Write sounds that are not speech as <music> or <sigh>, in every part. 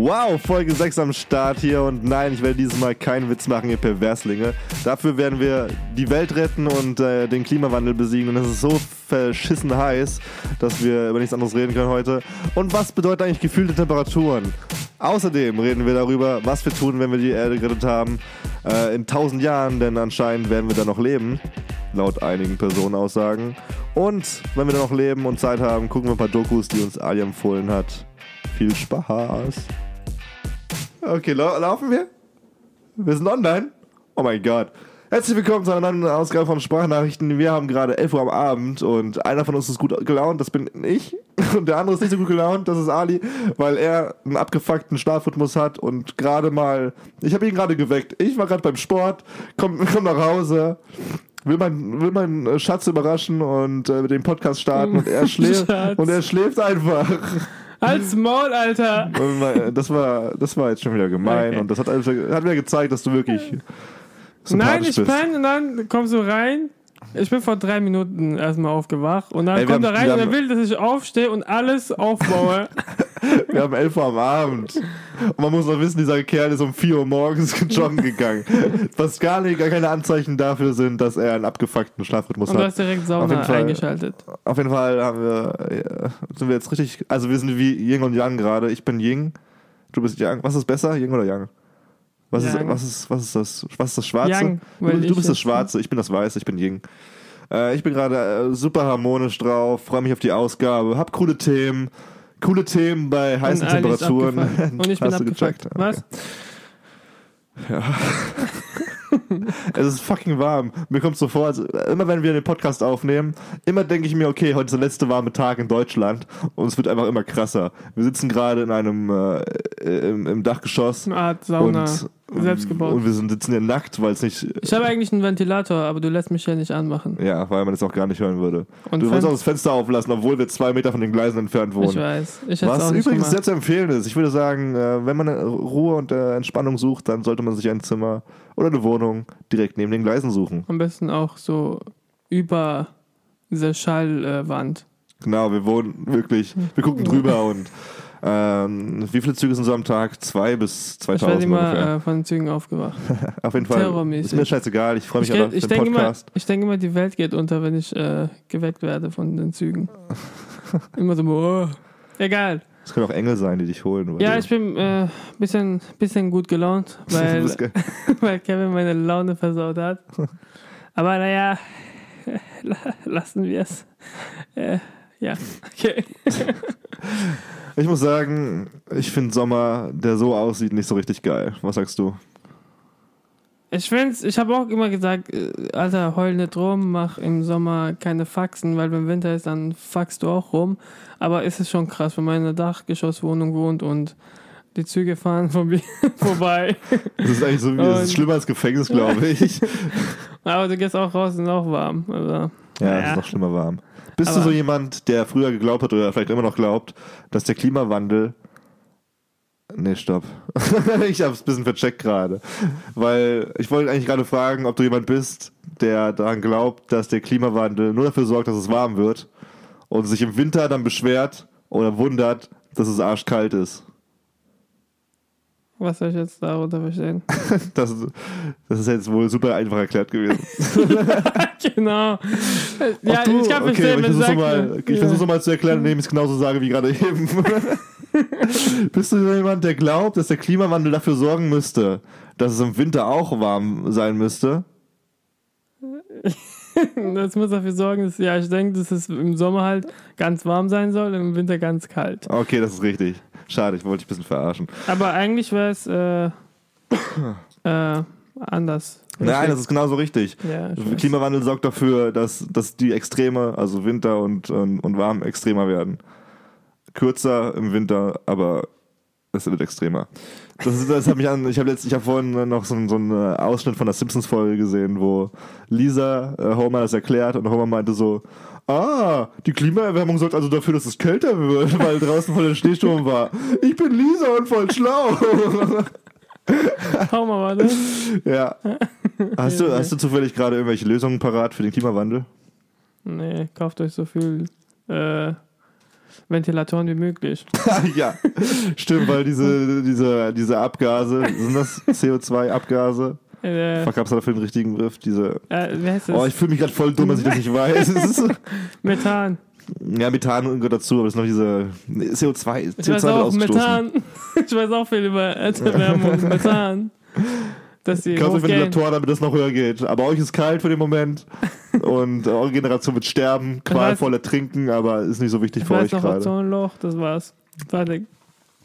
Wow, Folge 6 am Start hier und nein, ich werde dieses Mal keinen Witz machen, ihr Perverslinge. Dafür werden wir die Welt retten und äh, den Klimawandel besiegen und es ist so verschissen heiß, dass wir über nichts anderes reden können heute. Und was bedeutet eigentlich gefühlte Temperaturen? Außerdem reden wir darüber, was wir tun, wenn wir die Erde gerettet haben, äh, in tausend Jahren, denn anscheinend werden wir da noch leben, laut einigen Personenaussagen. Und wenn wir noch leben und Zeit haben, gucken wir ein paar Dokus, die uns Ali empfohlen hat. Viel Spaß! Okay, lau laufen wir? Wir sind online? Oh mein Gott. Herzlich willkommen zu einer neuen Ausgabe von Sprachnachrichten. Wir haben gerade 11 Uhr am Abend und einer von uns ist gut gelaunt, das bin ich. <laughs> Und der andere ist nicht so gut gelaunt, das ist Ali, weil er einen abgefuckten Schlafrhythmus hat und gerade mal. Ich habe ihn gerade geweckt. Ich war gerade beim Sport, komm, <laughs> komm nach Hause, will meinen will mein Schatz überraschen und äh, mit dem Podcast starten und er <laughs> schläft und er schläft einfach. <laughs> Als Maul, Alter! Das war, das war jetzt schon wieder gemein okay. und das hat, hat mir gezeigt, dass du wirklich. Nein, ich penne und dann kommst du rein. Ich bin vor drei Minuten erstmal aufgewacht und dann Ey, kommt er rein und er will, dass ich aufstehe und alles aufbaue. <laughs> <laughs> wir haben 11 Uhr am Abend. Und man muss noch wissen, dieser Kerl ist um 4 Uhr morgens <laughs> joggen gegangen. Was gar, nicht, gar keine Anzeichen dafür sind, dass er einen abgefuckten Schlafrhythmus hat. Und du hast direkt Sauna Fall, eingeschaltet. Auf jeden Fall haben wir, sind wir jetzt richtig, also wir sind wie Ying und Yang gerade. Ich bin Ying, du bist Yang. Was ist besser, Ying oder Yang? Was ist, was, ist, was ist das? Was ist das Schwarze? Yang, du, du bist das Schwarze, ich bin das Weiße, ich bin Ying. Äh, ich bin gerade äh, super harmonisch drauf, freue mich auf die Ausgabe, hab coole Themen, coole Themen bei heißen Und Temperaturen. Und ich <laughs> bin Hast abgefuckt. Okay. Was? Ja. <laughs> es ist fucking warm. Mir kommt so vor, also immer wenn wir den Podcast aufnehmen, immer denke ich mir, okay, heute ist der letzte warme Tag in Deutschland und es wird einfach immer krasser. Wir sitzen gerade in einem äh, im, im, Dachgeschoss. Eine Art Sauna. Und selbst gebaut. Und wir sind, sitzen hier nackt, weil es nicht. Ich habe eigentlich einen Ventilator, aber du lässt mich ja nicht anmachen. Ja, weil man es auch gar nicht hören würde. Und du willst auch das Fenster auflassen, obwohl wir zwei Meter von den Gleisen entfernt wohnen. Ich weiß. Ich Was übrigens gemacht. sehr zu empfehlen ist. Ich würde sagen, äh, wenn man Ruhe und äh, Entspannung sucht, dann sollte man sich ein Zimmer oder eine Wohnung direkt neben den Gleisen suchen. Am besten auch so über diese Schallwand. Genau, wir wohnen wirklich, wir gucken drüber und ähm, wie viele Züge sind so am Tag? Zwei bis 2000 Ich werde immer äh, von den Zügen aufgewacht. <laughs> auf jeden Fall. Ist mir scheißegal. Ich freue mich ich auf den Podcast. Immer, ich denke immer, die Welt geht unter, wenn ich äh, geweckt werde von den Zügen. <laughs> immer so, oh, egal. Es können auch Engel sein, die dich holen. Ja, ich bin ein äh, bisschen, bisschen gut gelaunt, <laughs> weil, weil Kevin meine Laune versaut hat. Aber naja, lassen wir es. Äh, ja, okay. <laughs> Ich muss sagen, ich finde Sommer, der so aussieht, nicht so richtig geil. Was sagst du? Ich find's, ich habe auch immer gesagt, äh, Alter, heul nicht rum, mach im Sommer keine Faxen, weil wenn Winter ist, dann faxst du auch rum. Aber ist es schon krass, wenn man in einer Dachgeschosswohnung wohnt und die Züge fahren <laughs> vorbei. Das ist eigentlich so wie, das ist schlimmer als Gefängnis, glaube ich. <laughs> Aber du gehst auch raus und ist auch warm. Also, ja, naja. es ist noch schlimmer warm. Bist Aber du so jemand, der früher geglaubt hat oder vielleicht immer noch glaubt, dass der Klimawandel. Nee, stopp. <laughs> ich hab's ein bisschen vercheckt gerade. Weil ich wollte eigentlich gerade fragen, ob du jemand bist, der daran glaubt, dass der Klimawandel nur dafür sorgt, dass es warm wird und sich im Winter dann beschwert oder wundert, dass es arschkalt ist. Was soll ich jetzt darunter verstehen? <laughs> das, das ist jetzt wohl super einfach erklärt gewesen. <laughs> genau. Ja, du? ich kann okay, verstehen, ich versuche mal, ich versuche mal zu erklären, indem ich es genauso sage wie gerade eben. <laughs> Bist du jemand, der glaubt, dass der Klimawandel dafür sorgen müsste, dass es im Winter auch warm sein müsste? das muss dafür sorgen, dass, ja, ich denke, dass es im Sommer halt ganz warm sein soll und im Winter ganz kalt. Okay, das ist richtig. <laughs> Schade, ich wollte dich ein bisschen verarschen. Aber eigentlich wäre es äh, <coughs> äh, anders. Nein, das ist genauso richtig. Ja, Klimawandel sorgt dafür, dass, dass die Extreme, also Winter und, und, und warm, extremer werden. Kürzer im Winter, aber es wird extremer. Das, das hat mich an, ich habe hab vorhin noch so, so einen Ausschnitt von der Simpsons-Folge gesehen, wo Lisa äh, Homer das erklärt und Homer meinte so, Ah, die Klimaerwärmung sorgt also dafür, dass es kälter wird, weil draußen voll der Schneesturm war. Ich bin Lisa und voll schlau. Hau mal warte. <laughs> Ja. Hast du, hast du zufällig gerade irgendwelche Lösungen parat für den Klimawandel? Nee, kauft euch so viel äh, Ventilatoren wie möglich. <laughs> ja, stimmt, weil diese, diese, diese Abgase, sind das <laughs> CO2-Abgase? Äh, Fuck, hab's dafür den richtigen Begriff? Diese. äh, wie heißt das? Oh, ich fühle mich gerade voll dumm, dass ich das nicht weiß. <laughs> Methan. ja, Methan gehört dazu, aber das ist noch diese nee, CO2. Ich CO2 weiß auch. Methan. <laughs> Ich weiß auch viel über Erderwärmung. <laughs> Methan. Dass die Kauft euch. Ventilatoren, damit das noch höher geht. Aber euch ist kalt für den Moment. und eure Generation wird sterben, qualvoll ertrinken, aber ist nicht so wichtig Ich für euch noch gerade. Ozonloch, das war's. Fertig.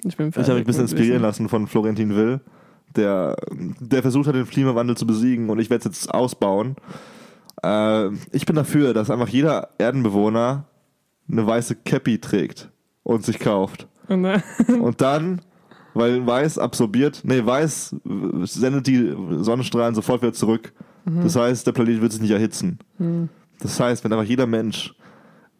Ich bin fertig. Ich habe mich ein bisschen inspirieren lassen von Florentin Will, der, der versucht hat, den Klimawandel zu besiegen und ich werde es jetzt ausbauen. Äh, ich bin dafür, dass einfach jeder Erdenbewohner eine weiße Cappy trägt und sich kauft. Und, äh, <laughs> Und dann, weil weiß absorbiert, nee, weiß sendet die Sonnenstrahlen sofort wieder zurück. Mhm. Das heißt, der Planet wird sich nicht erhitzen. Das heißt, wenn einfach jeder Mensch.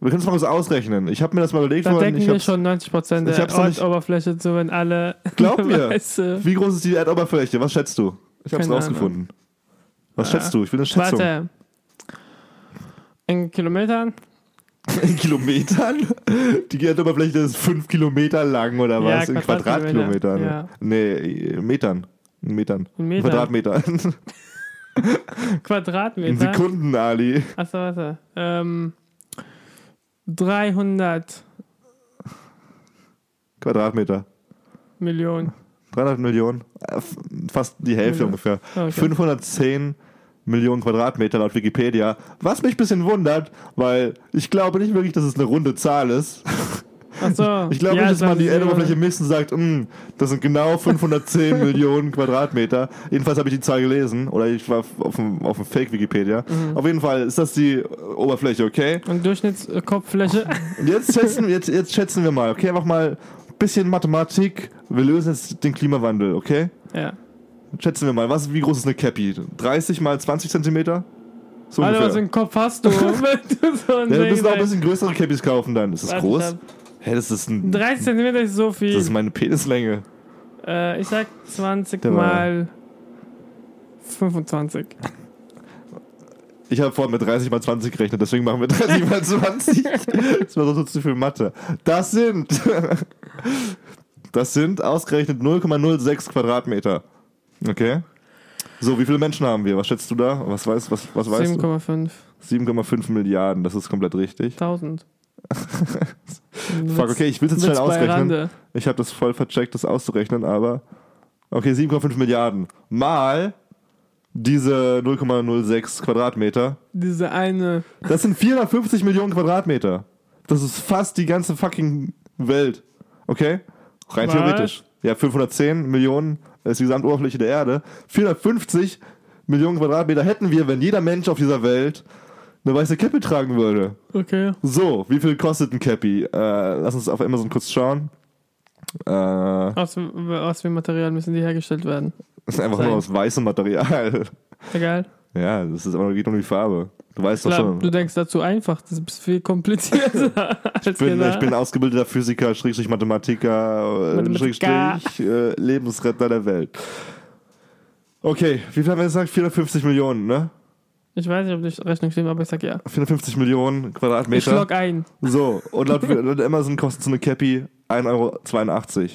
Wir können es mal was ausrechnen. Ich habe mir das mal überlegt da decken Ich wir schon 90% ich der Erdoberfläche zu, wenn alle <laughs> Glaub mir. weiße Wie groß ist die Erdoberfläche? Was schätzt du? Ich habe es rausgefunden. Was Ah. schätzt du? Ich will eine Schätzung. Warte. In Kilometern? <laughs> In Kilometern? Die Erdoberfläche ist 5 Kilometer lang oder Ja, was? In Quadratkilometer. Quadratkilometern? Ja. Nee, Metern. In Metern. In In Metern. <laughs> Quadratmeter. In? Sekunden, Ali. Achso, warte. Ähm, 300 Quadratmeter. Millionen. 300 Millionen. Äh, Fast die Hälfte Ja. ungefähr. Okay. 510 Millionen Quadratmeter laut Wikipedia. Was mich ein bisschen wundert, weil ich glaube nicht wirklich, dass es eine runde Zahl ist. Achso. Ich glaube ja, nicht, dass man die das Erdoberfläche misst und sagt, "Mm, das sind genau 510 <laughs> Millionen Quadratmeter. Jedenfalls habe ich die Zahl gelesen. Oder ich war auf dem, auf dem Fake-Wikipedia. Mhm. Auf jeden Fall ist das die Oberfläche, okay? Und Durchschnittskopffläche? Und <laughs> jetzt schätzen, jetzt, jetzt schätzen wir mal, okay? Einfach mal ein bisschen Mathematik. Wir lösen jetzt den Klimawandel, okay? ja. Schätzen wir mal, was, wie groß ist eine Cappy? 30 mal 20 Zentimeter? So Alter, was ungefähr. im Kopf hast du? <laughs> Du so Ja, Ding müssen auch ein bisschen größere Cappies kaufen dann. Ist das Warte, groß? Hä, das ist ein, 30 cm ist so viel. das ist meine Penislänge. äh, ich sag 20 Der mal 25. Ich habe vorhin mit 30 mal 20 gerechnet, deswegen machen wir 30 mal 20. <laughs> Das war sonst zu viel Mathe. Das sind. Das sind ausgerechnet 0,06 Quadratmeter. Okay. So, wie viele Menschen haben wir? Was schätzt du da? Was weißt, was, was weißt du? 7,5. 7,5 Milliarden, das ist komplett richtig. 1000. <laughs> Fuck, okay, ich will es jetzt schnell ausrechnen. Rande. Ich habe das voll vercheckt, das auszurechnen, aber. Okay, 7,5 Milliarden. Mal diese 0,06 Quadratmeter. Diese eine. Das sind 450 Millionen Quadratmeter. Das ist fast die ganze fucking Welt. Okay? Rein Was? theoretisch. Ja, 510 Millionen ist die Gesamtoberfläche der Erde. 450 Millionen Quadratmeter hätten wir, wenn jeder Mensch auf dieser Welt eine weiße Cappy tragen würde. Okay. So, wie viel kostet ein Cappy? Äh, lass uns auf Amazon kurz schauen. Äh, Aus, aus wie Material müssen die hergestellt werden? das ist einfach Sein. nur aus weißem Material. Egal. ja, das ist aber geht um die Farbe. Du weißt doch Klar, schon. du denkst dazu einfach, das ist viel komplizierter <laughs> als Ich bin, gedacht. ich bin ausgebildeter Physiker, Schrägstrich Mathematiker, äh, Mathematiker. Schrägstrich äh, Lebensretter der Welt. Okay, wie viel haben wir gesagt? 450 Millionen, ne? Ich weiß nicht, ob die Rechnung stimmt, aber ich sag ja. 450 Millionen Ich Quadratmeter. log ein. So, und laut, laut Amazon kostet so eine Cappy 1,82 Euro.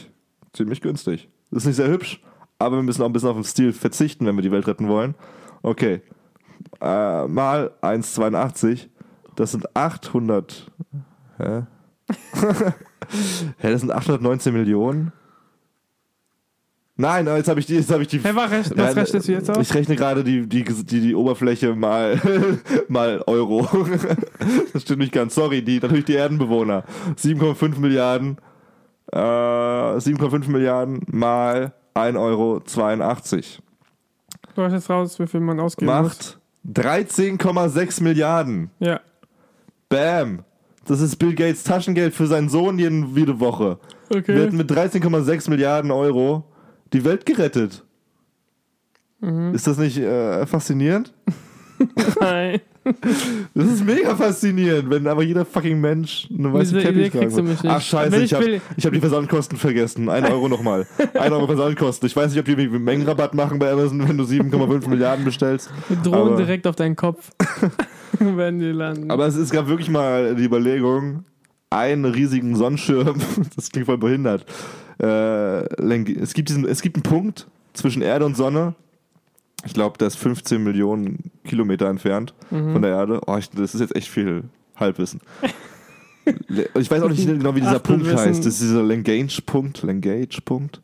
Ziemlich günstig. Ist nicht sehr hübsch, aber wir müssen auch ein bisschen auf den Stil verzichten, wenn wir die Welt retten wollen. Okay. Äh, mal 1,82. Das sind 800. Hä? <laughs> Hä, das sind 819 Millionen? Nein, jetzt habe ich die, jetzt habe ich die. Hey, was, rech Ja, was rechnest du jetzt aus? Ich rechne gerade die, die, die, die Oberfläche mal, <laughs> mal Euro. <laughs> das stimmt nicht ganz. Sorry, die, natürlich die Erdenbewohner. 7,5 Milliarden. Äh, 7,5 Milliarden mal 1,82 Euro. Du hast jetzt raus, wie viel man ausgeben. Macht 13,6 Milliarden. Ja. Bam. Das ist Bill Gates Taschengeld für seinen Sohn jeden, jede Woche. Wir Okay. hätten mit 13,6 Milliarden Euro die Welt gerettet. Mhm. Ist das nicht äh, faszinierend? <laughs> Nein. Das ist mega faszinierend, wenn aber jeder fucking Mensch eine weiße Diese Cappy tragen nicht. Ach scheiße, Wenn ich ich habe hab die Versandkosten vergessen. Ein Euro nochmal. Ein Euro Versandkosten. Ich weiß nicht, ob die irgendwie Mengenrabatt machen bei Amazon, wenn du 7,5 Milliarden bestellst. Wir drohen Aber- direkt auf deinen Kopf. <laughs> <laughs> werden die landen. Aber es, es gab wirklich mal die Überlegung, einen riesigen Sonnenschirm, das klingt voll behindert. Äh, es, gibt diesen, es gibt einen Punkt zwischen Erde und Sonne. Ich glaube, der ist 15 Millionen Kilometer entfernt von der Erde. Oh, ich, das ist jetzt echt viel Halbwissen. Ich weiß auch nicht genau, wie dieser Punkt Achtelwissen. heißt. Das ist dieser Lagrange-Punkt. Lagrange-Punkt?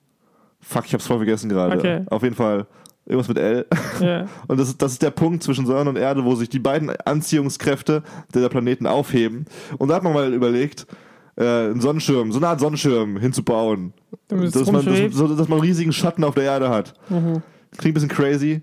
Fuck, ich hab's voll vergessen gerade. Okay. Auf jeden Fall irgendwas mit L. Ja. <laughs> Und das ist, das ist der Punkt zwischen Sonne und Erde, wo sich die beiden Anziehungskräfte der Planeten aufheben. Und da hat man mal überlegt, äh, einen Sonnenschirm, so eine Art Sonnenschirm hinzubauen. Damit Dass man, dass, so, dass man einen riesigen Schatten auf der Erde hat. Mhm. Klingt ein bisschen crazy.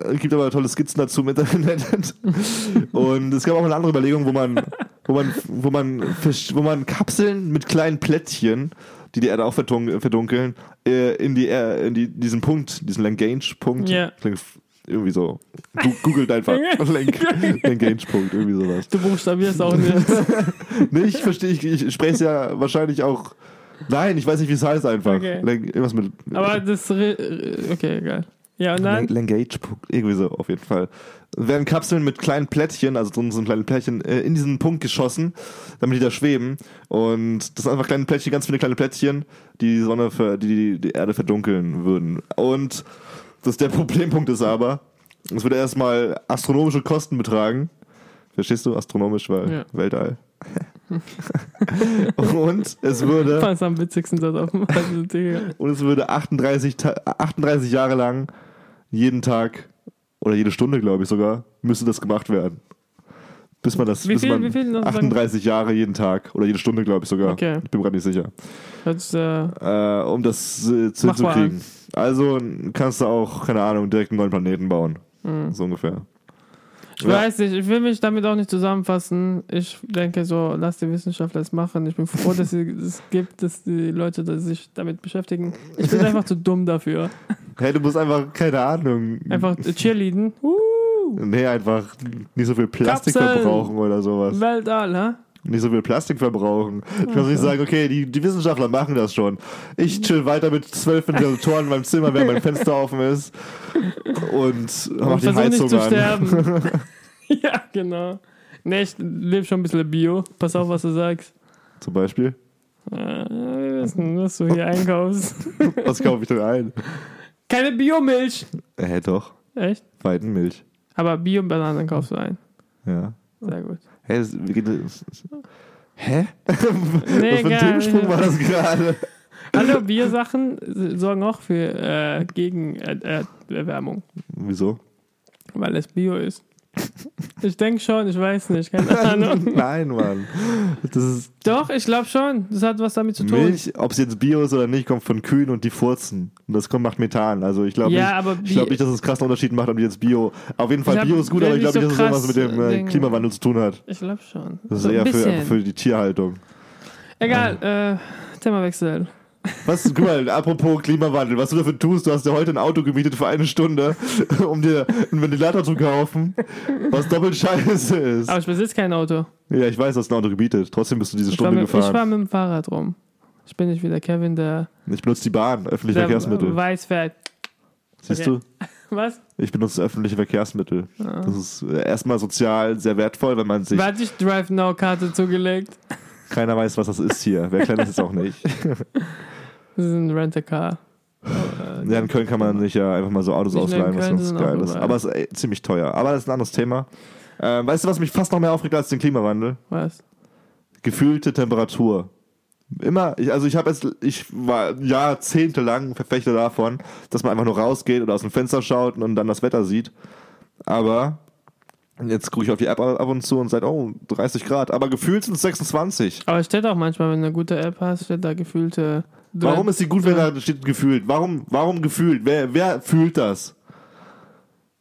Äh, Gibt aber tolle Skizzen dazu im Internet. <laughs> Und es gab auch eine andere Überlegung, wo man, wo man, wo man, wo man Kapseln mit kleinen Plättchen, die die Erde auch verdun- verdunkeln, äh, in die, in die, diesen Punkt, diesen Lagrange-Punkt. Ja. Klingt irgendwie so. Gu- Googelt einfach. <laughs> Lang- Lagrange-Punkt, irgendwie sowas. Du buchstabierst auch nicht. <laughs> Nee, ich verstehe, ich, ich spreche es ja wahrscheinlich auch. Nein, ich weiß nicht, wie es heißt einfach. Okay. Lang- Irgendwas mit. Aber das. re- Okay, egal. Ja, und dann? Langage, irgendwie so, auf jeden Fall. Werden Kapseln mit kleinen Plättchen, also drin sind kleine Plättchen, äh, in diesen Punkt geschossen, damit die da schweben. Und das sind einfach kleine Plättchen, ganz viele kleine Plättchen, die die Sonne, für, die die Erde verdunkeln würden. Und das der <laughs> Problempunkt ist aber, es würde erstmal astronomische Kosten betragen. Verstehst du? Astronomisch, weil Ja. Weltall. <laughs> und es würde. Was am witzigsten dort auf dem. <laughs> Und es würde 38, Ta- 38 Jahre lang jeden Tag oder jede Stunde, glaube ich sogar, müsste das gemacht werden. Bis man das, Wie bis viel- man wie viel noch sagen? 38 Jahre jeden Tag oder jede Stunde, glaube ich sogar. Okay. Ich bin gerade nicht sicher. Sich, äh, Äh, um das äh, hinzukriegen. Also kannst du auch, keine Ahnung, direkt einen neuen Planeten bauen. So ungefähr. ich Ja. weiß nicht, ich will mich damit auch nicht zusammenfassen. Ich denke so, lass die Wissenschaftler es machen. Ich bin froh, dass es gibt, dass die Leute dass sich damit beschäftigen. Ich bin einfach zu dumm dafür. Hey, du musst einfach, keine Ahnung. Einfach cheerleaden. Uh, Nee, einfach nicht so viel Plastik Kapseln. verbrauchen oder sowas. Weltall, hä? Nicht so viel Plastik verbrauchen. Ich muss nicht sagen, okay, die, die Wissenschaftler machen das schon. Ich chill weiter mit zwölf Ventilatoren in meinem Zimmer, während mein Fenster offen ist und mach die Heizung nicht zu an. sterben. <laughs> ja, genau. Nee, ich lebe schon ein bisschen Bio. Pass auf, was du sagst. Zum Beispiel. Äh, wir wissen, was du hier einkaufst. <laughs> Was kaufe ich denn ein? Keine Biomilch. Äh, Hä, doch. Echt? Weidenmilch. Aber Bio-Bananen kaufst du ein. Ja. Sehr gut. Hä? Hä? Nee, Was für ein. Themensprung war das gerade? Hallo, Biosachen sorgen auch für äh, gegen äh, Erwärmung, Wieso? weil es Bio ist. <laughs> Ich denke schon, ich weiß nicht, keine Ahnung. <laughs> Nein, Mann. Das ist Doch, ich glaube schon. Das hat was damit zu tun. Milch, ob es jetzt Bio ist oder nicht, kommt von Kühen und die furzen. Und das kommt, macht Methan. Also ich glaube Ja, nicht, ich glaube nicht, dass es einen krassen Unterschied macht, ob die jetzt Bio. Auf jeden Fall hab- Bio ist gut, aber ich glaube nicht, so dass es irgendwas mit dem äh, Ding- Klimawandel zu tun hat. Ich glaube schon. Das ist So ein eher für, für die Tierhaltung. Egal, äh, Themawechsel. Was, guck mal, apropos Klimawandel, was du dafür tust, du hast dir heute ein Auto gemietet für eine Stunde, <laughs> um dir einen Ventilator zu kaufen, was doppelt scheiße ist. Aber ich besitze kein Auto. Ja, ich weiß, dass du ein Auto gemietet. Trotzdem bist du diese Ich Stunde mit, ich war gefahren. mit dem Fahrrad rum. Ich bin nicht wie der Kevin, der, Ich benutze die Bahn, öffentliche Verkehrsmittel. weiß fährt. Siehst okay. du? Was? Ich benutze öffentliche Verkehrsmittel. Das ist äh, erstmal sozial sehr wertvoll, wenn man sich. Wer hat dich Drive Now Karte zugelegt? Keiner weiß, was das ist hier. Wer klein ist, ist auch nicht. <laughs> Das ist ein Rent-A-Car. Äh, Ja, in Köln kann man nicht ja einfach mal so Autos ausleihen, was ganz geil ist. Aber es ist ey, ziemlich teuer. Aber das ist ein anderes Thema. Ähm, weißt du, was mich fast noch mehr aufregt als den Klimawandel? Was? Gefühlte Temperatur. Immer, ich, also ich habe jetzt, ich war jahrzehntelang Verfechter davon, dass man einfach nur rausgeht oder aus dem Fenster schaut und dann das Wetter sieht. Aber jetzt gucke ich auf die App ab und zu und sage, oh, 30 Grad. Aber gefühlt sind es 26. Aber es steht auch manchmal, wenn du eine gute App hast, steht da gefühlte. Warum ist sie gut, wenn da steht gefühlt? Warum, warum gefühlt? Wer, wer fühlt das?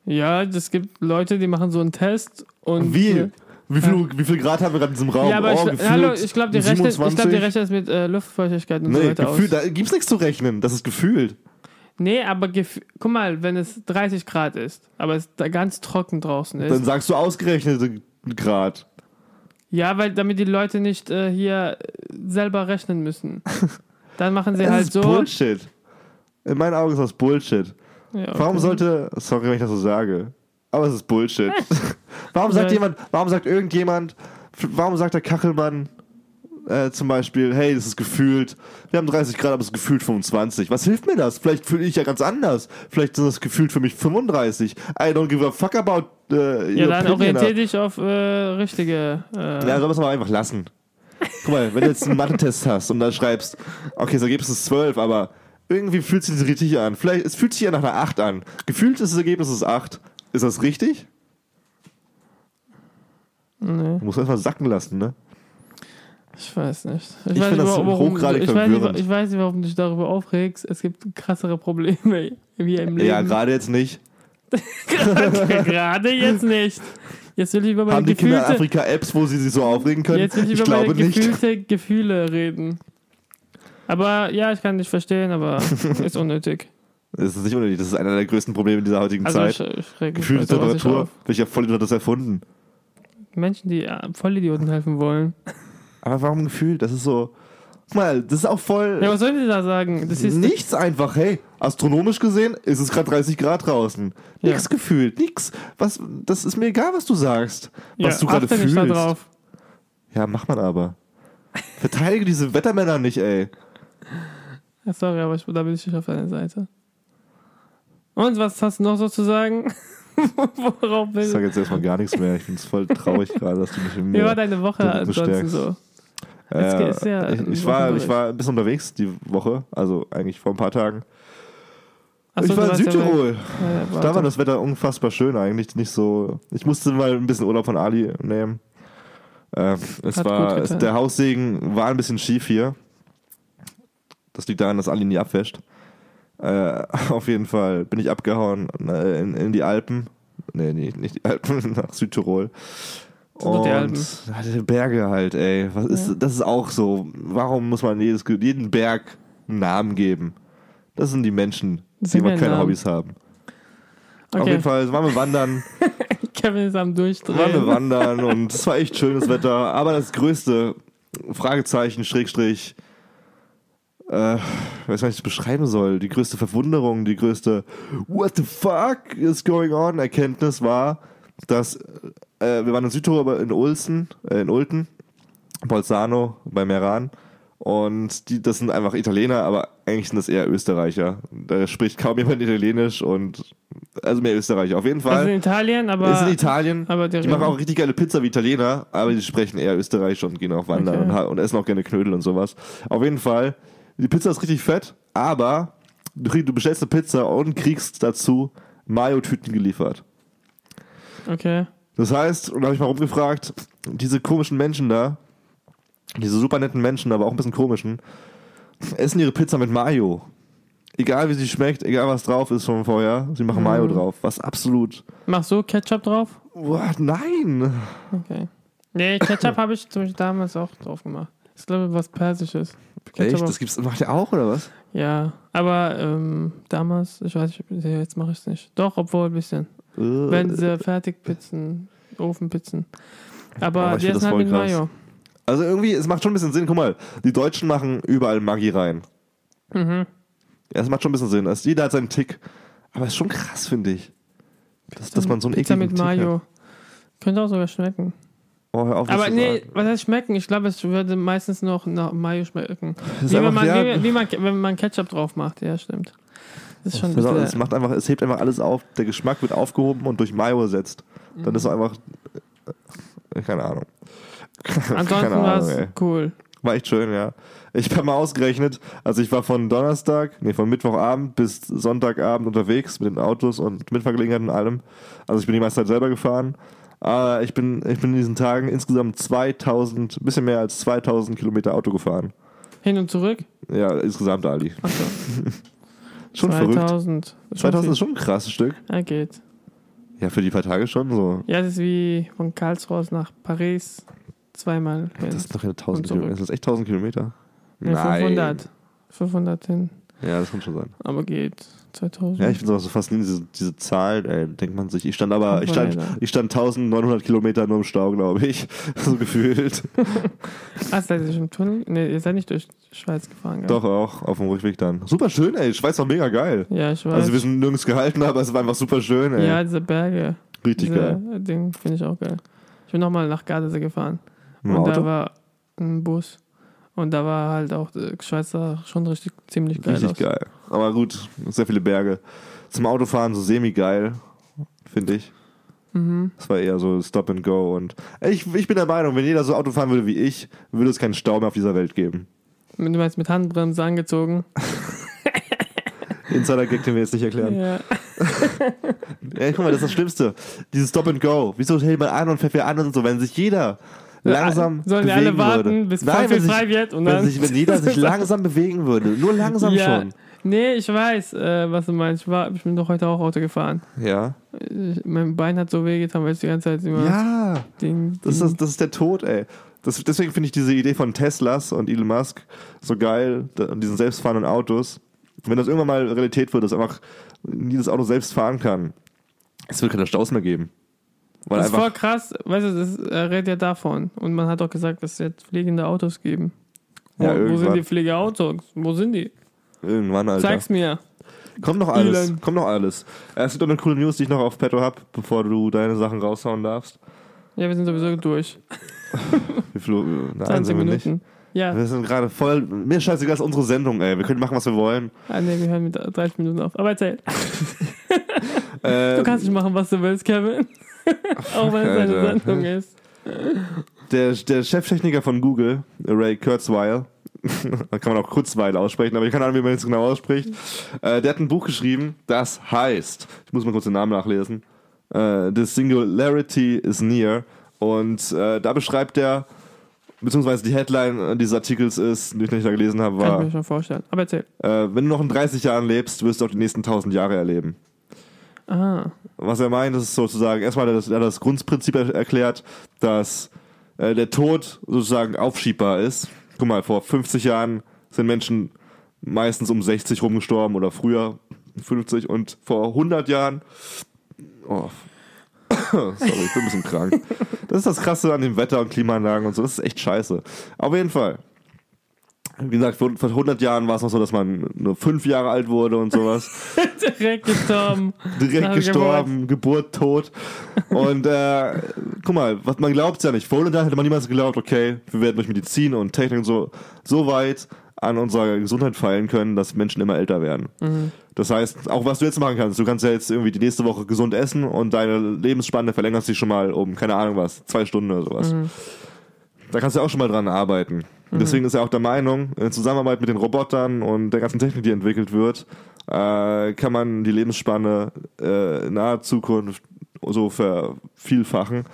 Ja, es gibt Leute, die machen so einen Test und. Wie? Wie viel, wie viel Grad haben wir gerade in diesem Raum? Ja, aber oh, ich, hallo, ich glaube, die, rechnet- ich 27? glaub, die rechnet es mit äh, Luftfeuchtigkeit und so Nee, weiter gefühlt, aus. da gibt's nichts zu rechnen. Das ist gefühlt. Nee, aber guck mal, wenn es 30 Grad ist, aber es da ganz trocken draußen ist. Dann sagst du ausgerechnet Grad. ja, weil damit die Leute nicht äh, hier äh, selber rechnen müssen. <laughs> Dann machen sie Das halt ist so. Bullshit. In meinen Augen ist das Bullshit. Ja, okay. Warum sollte, sorry, wenn ich das so sage, aber es ist Bullshit. <laughs> warum sagt jemand, warum sagt irgendjemand, warum sagt der Kachelmann äh, zum Beispiel, hey, das ist gefühlt, wir haben 30 Grad, aber es ist gefühlt 25. Was hilft mir das? Vielleicht fühle ich ja ganz anders. Vielleicht sind das gefühlt für mich 35. I don't give a fuck about äh, Ja, dann orientier dich auf äh, richtige. Äh, Ja, soll man es einfach lassen. Guck mal, wenn du jetzt einen Mathe-Test hast und da schreibst, okay, das Ergebnis ist 12, aber irgendwie fühlt sich das richtig an. Vielleicht, es fühlt sich ja nach einer 8 an. Gefühlt ist das Ergebnis ist 8. Ist das richtig? nee, Du musst erstmal sacken lassen, ne? Ich weiß nicht. Ich weiß find nicht, das warum, hochgradig ich, weiß nicht, verwirrend. ich weiß nicht, warum du dich darüber aufregst. Es gibt krassere Probleme <laughs> wie im Leben. Ja, gerade jetzt nicht. <laughs> Gerade jetzt nicht. Jetzt will ich über meine Haben die Kinder in gefühlte, Afrika Apps, wo sie sich so aufregen können? jetzt will ich ich über glaube meine nicht. gefühlte Gefühle reden. Aber ja, ich kann dich verstehen, aber <laughs> ist unnötig. Das ist nicht unnötig. Das ist einer der größten Probleme dieser heutigen Also ich, Zeit. ich Gefühlte nicht Temperatur. Welcher Vollidiot hat das erfunden? Menschen, die ja, Vollidioten helfen wollen. Aber warum gefühlt? Das ist so. Guck mal, das ist auch voll. Ja, was sollen die da sagen? Das ist Nichts einfach, hey, astronomisch gesehen ist es gerade 30 Grad draußen. Ja. Nix gefühlt, nix. Was, das ist mir egal, was du sagst, was du gerade fühlst. da drauf. Ja, mach man aber. Verteidige diese Wettermänner nicht, ey. Ja, sorry, aber ich, da bin ich nicht auf deiner Seite. Und was hast du noch so zu sagen? <laughs> Worauf Ich sage du? jetzt erstmal gar nichts mehr. Ich es voll traurig <laughs> gerade, dass du mich in Wie war deine Woche ansonsten so? Äh, ist ja ich, war, ich war ein bisschen unterwegs die Woche, also eigentlich vor ein paar Tagen. Achso, ich war du in ja. Südtirol. Ja, Da war das Wetter unfassbar schön eigentlich. Nicht so. Ich musste mal ein bisschen Urlaub von Ali nehmen. Äh, es Hat war, es, der Haussegen war ein bisschen schief hier. Das liegt daran, dass Ali nie abwäscht. Äh, <laughs> auf jeden Fall bin ich abgehauen äh, in, in die Alpen. Nee, nee, nicht die Alpen, <laughs> nach Südtirol. Sind doch die Alpen. Berge halt, ey. Was ist, Ja. Das ist auch so. Warum muss man jedes, jeden Berg einen Namen geben? Das sind die Menschen, Das die aber keine Namen. Hobbys haben. Auf Okay, jeden Fall waren wir wandern, <laughs> Kevin ist am waren wir Durchdrehen. wandern und es war echt schönes Wetter. Aber das größte Fragezeichen, Schrägstrich, äh, ich weiß nicht, wie ich das beschreiben soll. Die größte Verwunderung, die größte What the fuck is going on Erkenntnis war, dass äh, wir waren in Südtirol aber in Ulsen, äh, in Ulten, Bolzano bei Meran. Und die, das sind einfach Italiener, aber eigentlich sind das eher Österreicher. Da spricht kaum jemand Italienisch und also mehr Österreicher. Auf jeden Fall. in Italien, aber. ist in Italien. aber die machen auch richtig geile Pizza wie Italiener, aber die sprechen eher Österreichisch und gehen auch wandern Okay. und, und essen auch gerne Knödel und sowas. Auf jeden Fall, die Pizza ist richtig fett, aber du, krieg- du bestellst eine Pizza und kriegst dazu Mayo-Tüten geliefert. Okay. Das heißt, und da habe ich mal rumgefragt, diese komischen Menschen da, diese super netten Menschen, aber auch ein bisschen komischen, essen ihre Pizza mit Mayo. Egal wie sie schmeckt, egal was drauf ist schon vorher, sie machen Mayo Mhm. drauf. Was absolut. Machst du Ketchup drauf? What? Nein! Okay. Nee, Ketchup habe ich zum Beispiel damals auch drauf gemacht. Ist, glaube ich, was Persisches. Ketchup Echt? Das gibt's, macht er auch, oder was? Ja, aber ähm, damals, ich weiß nicht, jetzt mache ich es nicht. Doch, obwohl ein bisschen. Wenn Äh, diese Fertigpizzen, Ofenpizzen. Aber Aber essen das halt mit krass. Mayo. Also irgendwie, es macht schon ein bisschen Sinn. Guck mal, die Deutschen machen überall Maggi rein. Mhm. Ja, es macht schon ein bisschen Sinn. Also jeder hat seinen Tick. Aber es ist schon krass, finde ich. Dass, dass man so einen Pizza mit Tick Mayo. Hat. Könnte auch sogar schmecken. Oh, hör auf, Aber nee, sagen. was heißt schmecken? Ich glaube, es würde meistens noch nach Mayo schmecken. Ist Wie, wenn man, wie, wie man, wenn man Ketchup drauf macht, ja, stimmt. Das ist schon bisschen. es macht einfach, es hebt einfach alles auf. Der Geschmack wird aufgehoben und durch Mayo ersetzt. Dann ist es einfach. äh, Keine Ahnung. <laughs> Ansonsten Keine war Ahnung, es cool. War echt schön, ja. Ich habe mal ausgerechnet, also ich war von Donnerstag, nee, von Mittwochabend bis Sonntagabend unterwegs mit den Autos und Mitfahrgelegenheiten und allem. Also ich bin die meiste Zeit selber gefahren. Aber ich bin, ich bin in diesen Tagen insgesamt 2000, ein bisschen mehr als 2000 Kilometer Auto gefahren. Hin und zurück? Ja, insgesamt, Ali. Achso. <laughs> Schon verrückt. 2000. 2000 ist schon ein krasses Stück. Ja, geht. Ja, für die paar Tage schon so. Ja, das ist wie von Karlsruhe nach Paris zweimal hin. Das ist doch keine 1000 Und zurück. Kilometer. Das ist echt 1000 Kilometer. Nee, 500. 500 hin. Ja, das kann schon sein. Aber geht. 2000. Ja, ich finde es auch so faszinierend, diese, diese Zahl, ey, denkt man sich. Ich stand aber, ich stand, ich stand 1900 Kilometer nur im Stau, glaube ich. <laughs> So gefühlt. <laughs> Ah, seid ihr durch den Tunnel? Nee, ihr seid nicht durch die Schweiz gefahren, gell? Doch auch, auf dem Rückweg dann. Super schön, ey. Schweiz war mega geil. Ja, ich weiß. Also wir sind nirgends gehalten, aber es war einfach super schön, ey. ja, diese Berge. Richtig diese geil. Ding finde ich auch geil. Ich bin nochmal nach Gardasee gefahren. Im und Auto? da war ein Bus. Und da war halt auch äh, Schweizer schon richtig ziemlich geil. Richtig aus. geil. Aber gut, sehr viele Berge. Zum Autofahren so semi-geil, finde ich. Mhm. Das war eher so Stop and Go. Und ich, ich bin der Meinung, wenn jeder so Auto fahren würde wie ich, würde es keinen Stau mehr auf dieser Welt geben. Du meinst mit Handbremse angezogen? <laughs> Insider-Gag, den wir jetzt nicht erklären. Ja. <laughs> Ey, guck mal, das ist das Schlimmste. Dieses Stop and Go. Wieso hält man an und fährt wieder an und so, wenn sich jeder langsam Sollen bewegen alle warten, würde. bis Nein, wenn, sich, frei wird und wenn, dann. sich, wenn jeder sich <laughs> langsam bewegen würde. Nur langsam ja. schon. Nee, ich weiß, äh, was du meinst. Ich, war, ich bin doch heute auch Auto gefahren. Ja. Ich, mein Bein hat so wehgetan, weil ich die ganze Zeit immer Ja. den, Das den, ist, das ist der Tod, ey. Das, deswegen finde ich diese Idee von Teslas und Elon Musk so geil, da- und diesen selbstfahrenden Autos. Wenn das irgendwann mal Realität wird, dass einfach jedes Auto selbst fahren kann, es wird keine Staus mehr geben. Weil das ist voll krass. Weißt du, das äh, redet ja davon. Und man hat auch gesagt, dass es jetzt fliegende Autos geben. Wo, Ja, wo sind irgendwann. die Pflegeautos? Wo sind die? Irgendwann, Alter. Zeig's mir. Kommt noch alles. Elon. Kommt noch alles. Äh, Es gibt auch eine coole News, die ich noch auf Petto hab, bevor du deine Sachen raushauen darfst. Ja, wir sind sowieso durch. <laughs> Wie viel, äh, nein, 20 sind wir nicht. Minuten. Ja, Wir sind gerade voll. Mir ist scheißegal, ist unsere Sendung, ey. Wir können machen, was wir wollen. ah, nee, wir hören mit 30 Minuten auf. Aber erzähl. Äh, <laughs> Du kannst nicht machen, was du willst, Kevin. <laughs> auch wenn es Alter. Sendung ist. der, der Cheftechniker von Google, Ray Kurzweil, <laughs> kann man auch Kurzweil aussprechen, aber ich keine Ahnung, wie man das genau ausspricht. Äh, der hat ein Buch geschrieben, das heißt, ich muss mal kurz den Namen nachlesen, äh, The Singularity is Near. Und äh, da beschreibt er, beziehungsweise die Headline dieses Artikels ist, die ich nicht da gelesen habe, Kann ich war, mir schon vorstellen. Aber erzähl. äh, wenn du noch in 30 Jahren lebst, wirst du auch die nächsten 1000 Jahre erleben. Ah, Was er meint, ist sozusagen, erstmal hat er das, er hat das Grundprinzip er- erklärt, dass äh, der Tod sozusagen aufschiebbar ist. Guck mal, vor 50 Jahren sind Menschen meistens um 60 rumgestorben oder früher 50 und vor 100 Jahren. Oh. <coughs> Sorry, ich bin ein bisschen krank. Das ist das Krasse an dem Wetter und Klimaanlagen und so. Das ist echt scheiße. Auf jeden Fall. Wie gesagt, vor vor 100 Jahren war es noch so, dass man nur fünf Jahre alt wurde und sowas. <laughs> direkt gestorben. direkt gestorben, Geburt, Tod. Und äh, guck mal, was man glaubt ja nicht. Vor 100 Jahren hätte man niemals geglaubt, okay, wir werden durch Medizin und Technik und so, so weit an unserer Gesundheit feilen können, dass Menschen immer älter werden. Das heißt, auch was du jetzt machen kannst, du kannst ja jetzt irgendwie die nächste Woche gesund essen und deine Lebensspanne verlängerst sich schon mal um, keine Ahnung was, zwei Stunden oder sowas. Da kannst du auch schon mal dran arbeiten. Deswegen ist er auch der Meinung, in Zusammenarbeit mit den Robotern und der ganzen Technik, die entwickelt wird, äh, kann man die Lebensspanne äh, in naher Zukunft so vervielfachen.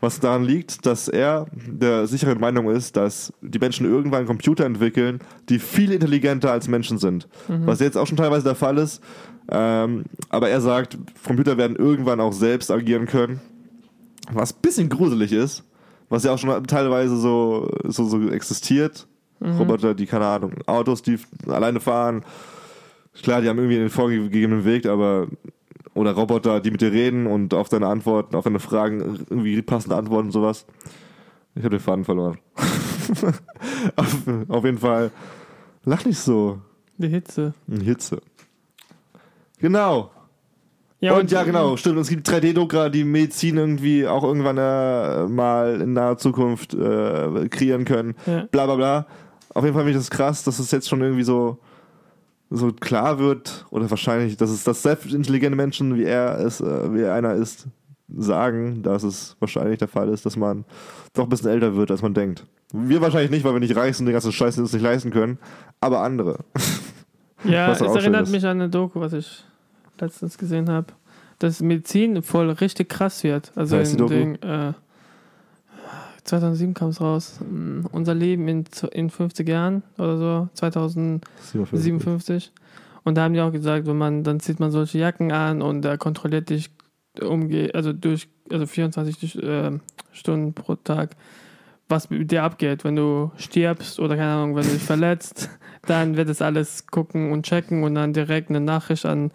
Was daran liegt, dass er der sicheren Meinung ist, dass die Menschen irgendwann Computer entwickeln, die viel intelligenter als Menschen sind. Was jetzt auch schon teilweise der Fall ist. Ähm, aber er sagt, Computer werden irgendwann auch selbst agieren können. Was ein bisschen gruselig ist, was ja auch schon teilweise so, so, so existiert. Roboter, die, keine Ahnung, Autos, die alleine fahren. Klar, die haben irgendwie den vorgegebenen Weg, aber oder Roboter, die mit dir reden und auf deine Antworten, auf deine Fragen irgendwie passende Antworten und sowas. Ich habe den Faden verloren. <laughs> auf, auf jeden Fall. Lach nicht so. Die Hitze. Hitze. Genau. Ja, und, ja, genau, stimmt. Und es gibt 3D-Drucker, die Medizin irgendwie auch irgendwann äh, mal in naher Zukunft äh, kreieren können. Ja. Bla bla bla. Auf jeden Fall finde ich das krass, dass es jetzt schon irgendwie so, so klar wird, oder wahrscheinlich, dass es dass selbst intelligente Menschen, wie er es, äh, wie er einer ist, sagen, dass es wahrscheinlich der Fall ist, dass man doch ein bisschen älter wird, als man denkt. Wir wahrscheinlich nicht, weil wir nicht reich sind, den ganzen Scheiß uns nicht leisten können, aber andere. Ja, <laughs> es erinnert ist. mich an eine Doku, was ich letztens gesehen habe, dass Medizin voll richtig krass wird. Also in den, äh, 2007 kam es raus. Mm, Unser Leben in, in 50 Jahren oder so, 2057. Und da haben die auch gesagt, wenn man, dann zieht man solche Jacken an und der kontrolliert dich umge also durch, also 24 äh, Stunden pro Tag, was mit dir abgeht. Wenn du stirbst oder keine Ahnung, wenn du dich verletzt, <laughs> dann wird es alles gucken und checken und dann direkt eine Nachricht an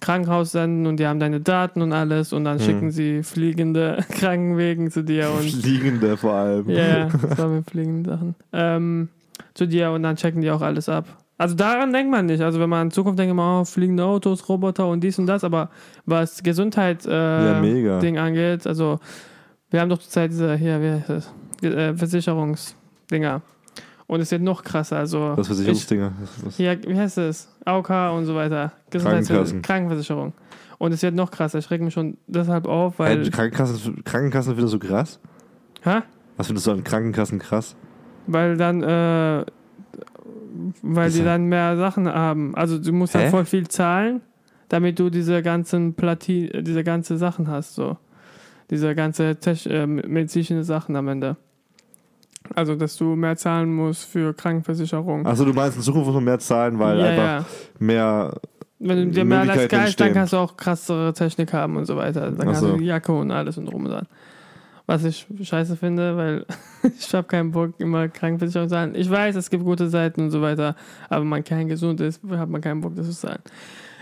Krankenhaus senden und die haben deine Daten und alles und dann Mhm. schicken sie fliegende <laughs> Krankenwegen zu dir und Fliegende vor allem. ja, ja, das war mit fliegenden Sachen. Ähm, zu dir und dann checken die auch alles ab. Also daran denkt man nicht. Also wenn man in Zukunft denkt, man, oh, fliegende Autos, Roboter und dies und das, aber was Gesundheit äh, Ja, angeht, also wir haben doch zurzeit diese hier, wie heißt das? Äh, Versicherungsdinger. Und es wird noch krasser. Also Das Versicherungsdinger. Das- das- ja, wie heißt es? AOK und so weiter. Krankenkassen. Krankenversicherung. Und es wird noch krasser. Ich reg mich schon deshalb auf, weil. Hey, Krankenkassen, Krankenkassen findest du krass? Hä? Was findest du an Krankenkassen krass? Weil dann, äh, weil Das die dann mehr Sachen haben. Also du musst dann Hä? voll viel zahlen, damit du diese ganzen Platin, diese ganze Sachen hast, so. Diese ganze Tech, äh, medizinische Sachen am Ende. Also, dass du mehr zahlen musst für Krankenversicherung. Achso, du meinst in Zukunft muss man mehr zahlen, weil ja, einfach ja. mehr. Wenn du dir mehr als Geist, dann kannst du auch krassere Technik haben und so weiter. Dann Ach kannst so. du die Jacke und alles und drum dran. Was ich scheiße finde, weil <laughs> ich habe keinen Bock, immer Krankenversicherung zu zahlen. Ich weiß, es gibt gute Seiten und so weiter, aber wenn man kein gesund ist, hat man keinen Bock, das zu zahlen.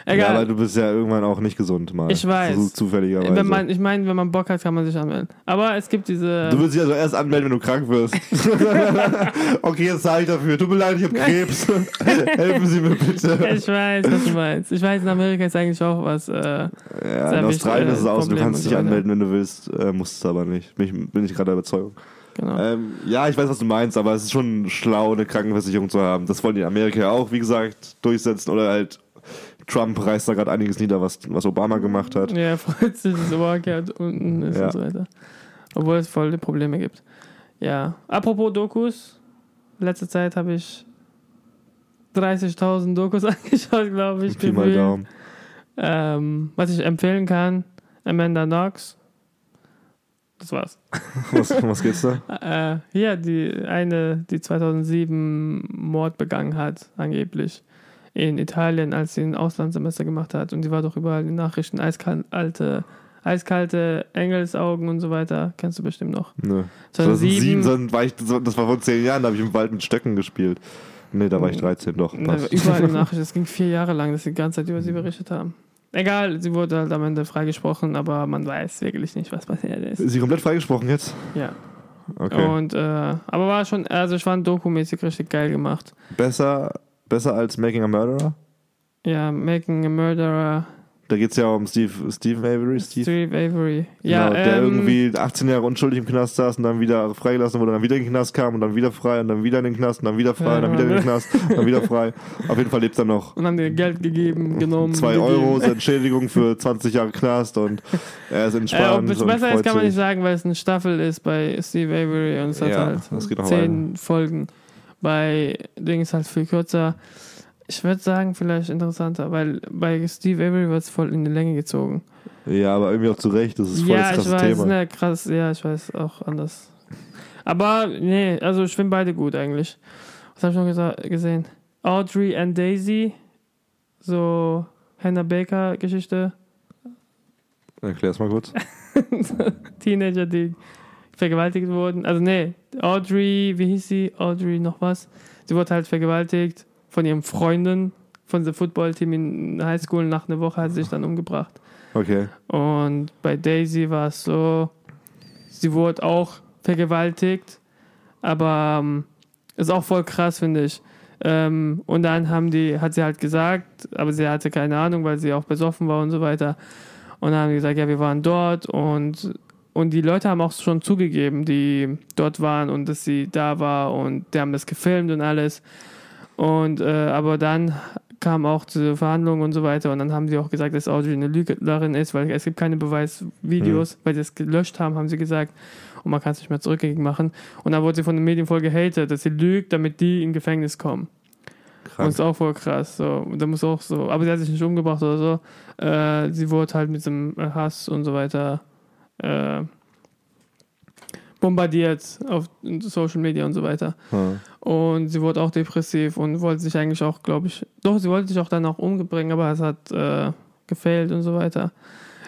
Ja, Egal. aber du bist ja irgendwann auch nicht gesund mal. Ich weiß. So zufälligerweise. wenn man, ich meine, wenn man Bock hat, kann man sich anmelden. Aber es gibt diese. du willst dich also erst anmelden, wenn du krank wirst. <laughs> okay, jetzt zahle ich dafür. Tut mir leid, ich habe Krebs. <laughs> Helfen Sie mir bitte. ich weiß, was du meinst. Ich weiß, in Amerika ist eigentlich auch was. Äh, Ja, in Australien ist es aus. Du Problem kannst dich so anmelden, wenn du willst. Äh, musst es aber nicht. Bin ich, bin ich gerade der Überzeugung. genau. Ähm, ja, ich weiß, was du meinst, aber es ist schon schlau, eine Krankenversicherung zu haben. Das wollen die in Amerika ja auch, wie gesagt, durchsetzen. Oder halt Trump reißt da gerade einiges nieder, was, was Obama gemacht hat. Ja, freut sich, dass Walkout unten ist Ja. und so weiter. Obwohl es voll Probleme gibt. Ja. Apropos Dokus. Letzte Zeit habe ich 30.000 Dokus <laughs> angeschaut, glaube ich. Pi mal. Daumen. Ähm, was ich empfehlen kann, Amanda Knox. Das war's. <laughs> Was, was geht's da? <laughs> Äh, hier, die eine, die 2007 Mord begangen hat, angeblich. In Italien, als sie ein Auslandssemester gemacht hat. Und die war doch überall in den Nachrichten. Eiskalte, eiskalte Engelsaugen und so weiter. Kennst du bestimmt noch. Nö. 2007. 2007, dann war ich, das war vor zehn Jahren, da habe ich im Wald mit Stöcken gespielt. Nee, da war ich 13, doch. Ne, Passt. Überall in den <laughs> Nachrichten. Es ging vier Jahre lang, dass sie die ganze Zeit über sie berichtet haben. Egal, sie wurde halt am Ende freigesprochen, aber man weiß wirklich nicht, was passiert ist. Ist sie komplett freigesprochen jetzt? Ja. Okay. Und, äh, aber war schon, also ich fand dokumäßig richtig geil gemacht. Besser, besser als Making a Murderer? Ja, Making a Murderer, Da geht es ja um Steve, Steve Avery. Steve, Steve Avery. Ja, genau, der ähm, irgendwie 18 Jahre unschuldig im Knast saß und dann wieder freigelassen wurde, dann wieder in den Knast kam und dann wieder frei und dann wieder in den Knast und dann wieder frei und dann wieder in den Knast und <laughs> dann wieder frei. Auf jeden Fall lebt er noch. Und haben dir Geld gegeben, genommen. Zwei gegeben. Euro <laughs> Entschädigung für 20 Jahre Knast und er ist Äh, entspannt. ob es besser ist, kann man nicht sagen, weil es eine Staffel ist bei Steve Avery und es hat Ja, halt das geht noch zehn Folgen. Bei Ding ist halt viel kürzer. Ich würde sagen, vielleicht interessanter, weil bei Steve Avery wird es voll in die Länge gezogen. Ja, aber irgendwie auch zu Recht, das ist voll ja, das ich krasse weiß, Thema. ne, krass, ja, ich weiß auch anders. Aber nee, also ich finde beide gut eigentlich. Was habe ich noch gesa- gesehen? Audrey and Daisy, so Hannah Baker Geschichte. Erklär's mal kurz. <laughs> Teenager, die vergewaltigt wurden. Also nee, Audrey, wie hieß sie? Audrey noch was? Sie wurde halt vergewaltigt von ihrem Freunden von dem Footballteam in der Highschool. Nach einer Woche hat sie sich dann umgebracht. Okay. Und bei Daisy war es so, sie wurde auch vergewaltigt, aber ähm, ist auch voll krass, finde ich. Ähm, und dann haben die, hat sie halt gesagt, aber sie hatte keine Ahnung, weil sie auch besoffen war und so weiter. Und dann haben die gesagt, ja, wir waren dort und, und die Leute haben auch schon zugegeben, die dort waren und dass sie da war und die haben das gefilmt und alles. Und äh, aber dann kam auch zu Verhandlungen und so weiter und dann haben sie auch gesagt, dass Audrey eine Lügnerin ist, weil es gibt keine Beweisvideos, weil sie es gelöscht haben, haben sie gesagt und man kann es nicht mehr zurückgängig machen. Und dann wurde sie von den Medien voll gehatet, dass sie lügt, damit die in Gefängnis kommen. Und Krank. ist auch voll krass. So. Und da muss auch so, aber sie hat sich nicht umgebracht oder so. Äh, sie wurde halt mit diesem Hass und so weiter äh, bombardiert auf Social Media und so weiter. Ja. Und sie wurde auch depressiv und wollte sich eigentlich auch, glaube ich, doch, sie wollte sich auch dann auch umbringen, aber es hat äh, gefehlt und so weiter.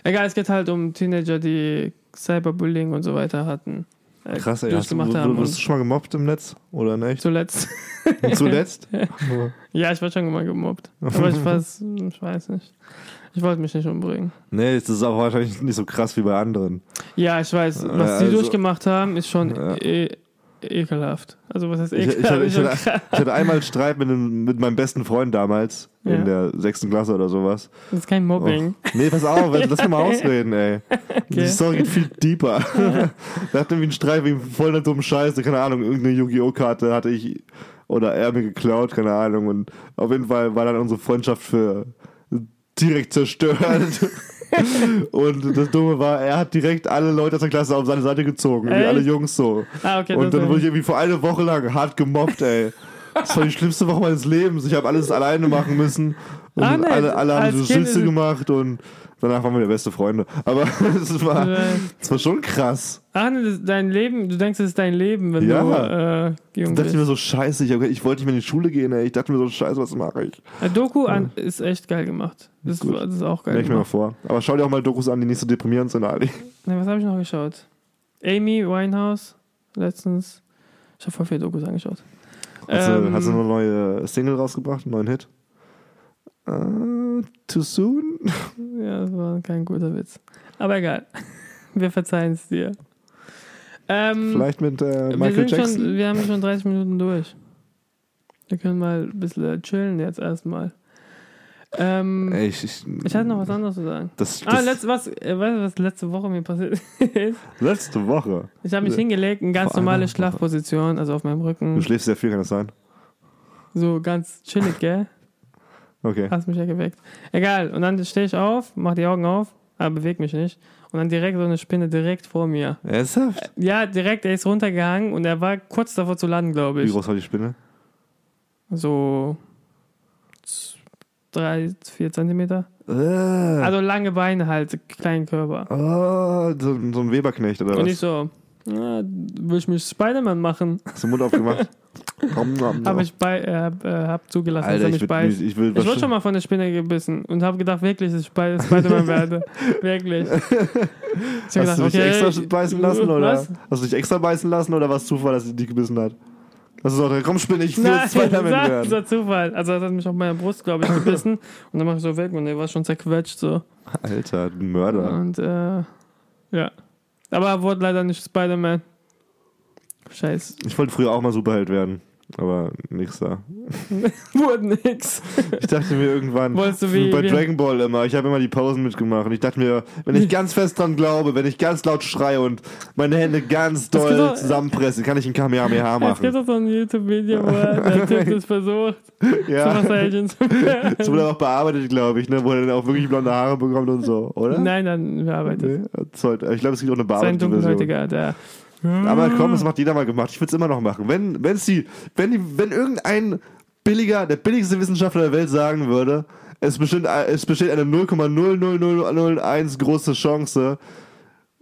Egal, es geht halt um Teenager, die Cyberbullying und so weiter hatten. äh, Krass, ey. Hast du, du, haben. du, schon mal gemobbt im Netz? Oder nicht? zuletzt. Zuletzt? <laughs> Ja, ich war schon mal gemobbt. Aber ich weiß, ich weiß nicht. Ich wollte mich nicht umbringen. nee, das ist auch wahrscheinlich nicht so krass wie bei anderen. Ja, ich weiß, was Ja, die also- durchgemacht haben, ist schon Ja. e ekelhaft. Also was heißt Ich, ich, ekelhaft? hatte, ich, hatte, ich hatte einmal einen Streit mit, einem, mit meinem besten Freund damals. Ja. in der sechsten Klasse oder sowas. Das ist kein Mobbing. Oh. Nee, pass auf, lass mich mal <laughs> ausreden, ey. Die Story geht viel deeper. <laughs> da hatten wir einen Streit wegen voll dummen Scheiße, keine Ahnung, irgendeine Yu-Gi-Oh! Karte hatte ich oder er mir geklaut, keine Ahnung. Und auf jeden Fall war dann unsere Freundschaft für direkt zerstört. <laughs> und das Dumme war, er hat direkt alle Leute aus der Klasse auf seine Seite gezogen, wie Echt? alle Jungs so. Ah, okay, und dann wurde ich irgendwie vor eine Woche lang hart gemobbt, ey. Das war die schlimmste Woche meines Lebens. Ich habe alles alleine machen müssen. Und Ah, nee, alle, alle haben so Kind gemacht und danach waren wir beste Freunde. Aber <laughs> es war, es war schon krass. Ach, nee, das dein Leben, du denkst, es ist dein Leben, wenn Ja. du äh, Ich jung dachte bist. mir so, scheiße, ich, ich wollte nicht mehr in die Schule gehen, ey. Ich dachte mir so, scheiße, was mache ich? Äh, Doku an, ist echt geil gemacht. Das, das ist auch geil Merk ich mir mal vor. Aber schau dir auch mal Dokus an, die nicht so deprimierend sind, Ali. Nee, was habe ich noch geschaut? Amy Winehouse, letztens. Ich habe voll viele Dokus angeschaut. Hast, du, Ähm, hast du eine neue Single rausgebracht, einen neuen Hit? Äh, too soon? <laughs> Ja, das war kein guter Witz. Aber egal. <laughs> Wir verzeihen es dir. Ähm, Vielleicht mit äh, wir, Michael sind Jackson? schon, wir haben schon 30 Minuten durch. Wir können mal ein bisschen chillen jetzt erstmal. Ähm, ich, ich, ich hatte noch was anderes zu sagen. Das, Ah, das letzt, was, äh, weißt du, was letzte Woche mir passiert <laughs> ist? letzte Woche. Ich habe mich hingelegt, in ganz Vor normale. Schlafposition, also auf meinem Du Rücken. schläfst sehr viel, kann das sein? So ganz chillig, gell? Okay. Hast mich ja geweckt. Egal, und dann stehe ich auf, mach die Augen auf, aber bewege mich nicht. Und dann direkt so eine Spinne direkt vor mir. Ernsthaft? Ja, direkt, er ist runtergehangen und er war kurz davor zu landen, glaube Wie ich. groß war die Spinne? So drei, vier Zentimeter. Äh, Also lange Beine halt, kleinen Körper. oh, so, so ein Weberknecht oder Und was? ich so, ja, will ich mich Spider-Man machen? Hast du den Mund aufgemacht? <laughs> Habe ich bei, äh, hab, äh, hab zugelassen, Alter, dass er ich mich beißt. ich will Ich wurde schon mal von der Spinne gebissen und habe gedacht, wirklich, dass ich Sp- Spider-Man werde. <laughs> wirklich. Hast du gedacht, dich okay, extra beißen lassen oder? Was? Hast du dich extra beißen lassen oder war es Zufall, dass sie dich gebissen hat? Das ist auch, komm Spinne, ich will <laughs> Spider-Man das werden. war Zufall. Also das hat mich auf meiner Brust, glaube ich, gebissen. und dann mach ich so weg und der war schon zerquetscht so. Alter, ein Mörder. Und äh, ja. Aber er wurde leider nicht Spider-Man. Scheiße. Ich wollte früher auch mal Superheld werden. Aber nix da. <laughs> Wurde nix. Ich dachte mir irgendwann, Wolltest du wie- bei wie- Dragon Ball immer, ich habe immer die Pausen mitgemacht und ich dachte mir, wenn ich ganz fest dran glaube, wenn ich ganz laut schreie und meine Hände ganz doll doch- zusammenpresse, kann ich ein Kamehameha Es gibt machen. doch so ein YouTube-Video, wo er- der Typ <laughs> das versucht, Ja, <laughs> das wurde auch bearbeitet, glaube ich, ne? wo er dann auch wirklich blonde Haare bekommt und so, oder? Nein, dann bearbeitet. Nee, sollte- ich glaube, es gibt auch eine Sein bearbeitete Version. dunkelhäutiger, der. Aber komm, das macht jeder mal gemacht. Ich würde es immer noch machen. Wenn, wenn's die, wenn, die, wenn irgendein billiger, der billigste Wissenschaftler der Welt sagen würde, es besteht, es besteht eine 0,00001 große Chance,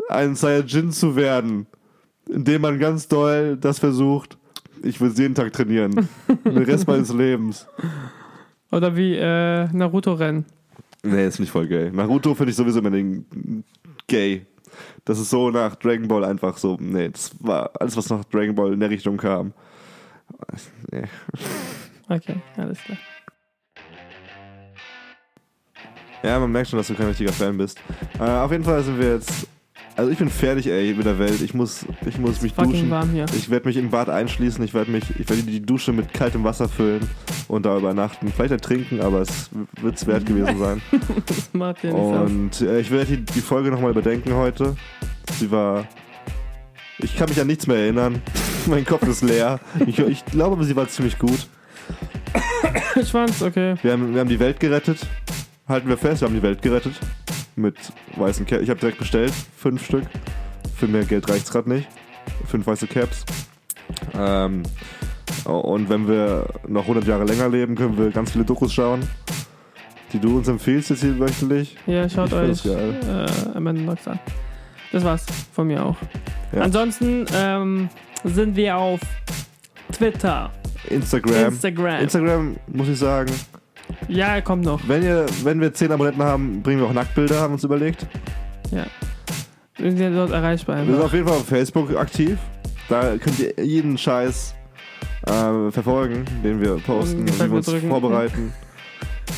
ein Saiyajin zu werden, indem man ganz doll das versucht, ich will jeden Tag trainieren. <laughs> Den Rest meines Lebens. Oder wie äh, Naruto-Rennen. Nee, ist nicht voll gay. Naruto finde ich sowieso immer den gay. Das ist so nach Dragon Ball einfach so. Nee, das war alles, was nach Dragon Ball in der Richtung kam. Nee. Okay, alles klar. Ja, man merkt schon, dass du kein richtiger Fan bist. Äh, auf jeden Fall sind wir jetzt. Also ich bin fertig, ey, mit der Welt. Ich muss, ich muss mich duschen. warm hier. Ich werde mich im Bad einschließen. Ich werde mich, ich werde die Dusche mit kaltem Wasser füllen und da übernachten. Vielleicht ertrinken, aber es wird es wert gewesen sein. <laughs> Das macht ja nichts aus. Und äh, ich werde die, die Folge nochmal überdenken heute. Sie war. Ich kann mich an nichts mehr erinnern. <laughs> mein Kopf ist leer. Ich, ich glaube, aber sie war ziemlich gut. <coughs> Ich fand's okay. Wir haben, wir haben die Welt gerettet. Halten wir fest, wir haben die Welt gerettet. Mit weißen Caps. Ich habe direkt bestellt. Fünf Stück. Für mehr Geld reicht's gerade nicht. Fünf weiße Caps. Ähm, und wenn wir noch 100 Jahre länger leben, können wir ganz viele Dokus schauen. Die du uns empfiehlst jetzt hier wöchentlich. Ja, schaut euch äh, Amanda Knox an. Das war's von mir auch. Ja. Ansonsten ähm, sind wir auf Twitter, Instagram. Instagram. Instagram, muss ich sagen, ja, kommt noch. wenn, ihr, wenn wir 10 Abonnenten haben, bringen wir auch Nacktbilder, haben wir uns überlegt. Ja. Sind wir dort erreichbar Wir sind einfach. auf jeden Fall auf Facebook aktiv. Da könnt ihr jeden Scheiß äh, verfolgen, den wir posten, Und und wir uns drücken. vorbereiten.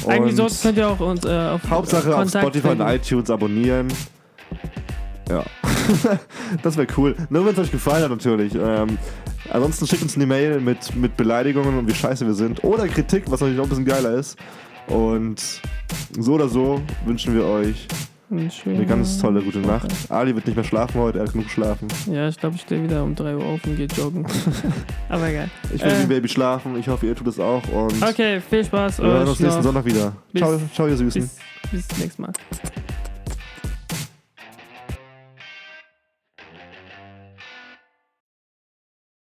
Eigentlich Und so könnt ihr auch uns äh, auf Hauptsache auf Spotify und finden. iTunes abonnieren. Ja. <laughs> das wäre cool. Nur wenn es euch gefallen hat natürlich. Ähm, ansonsten schickt uns eine Mail mit, mit Beleidigungen und wie scheiße wir sind. Oder Kritik, was natürlich noch ein bisschen geiler ist. Und so oder so wünschen wir euch eine ganz tolle gute Nacht. Ali wird nicht mehr schlafen heute, er hat genug geschlafen. Ja, ich glaube, ich stehe wieder um 3 Uhr auf und gehe joggen. <laughs> Aber egal. Ich will Äh. wie ein Baby schlafen. Ich hoffe, ihr tut es auch. Und Okay, viel Spaß wir hören uns nächsten. Sonntag wieder. Bis- ciao, ciao, ihr Süßen. Bis, bis nächstes Mal.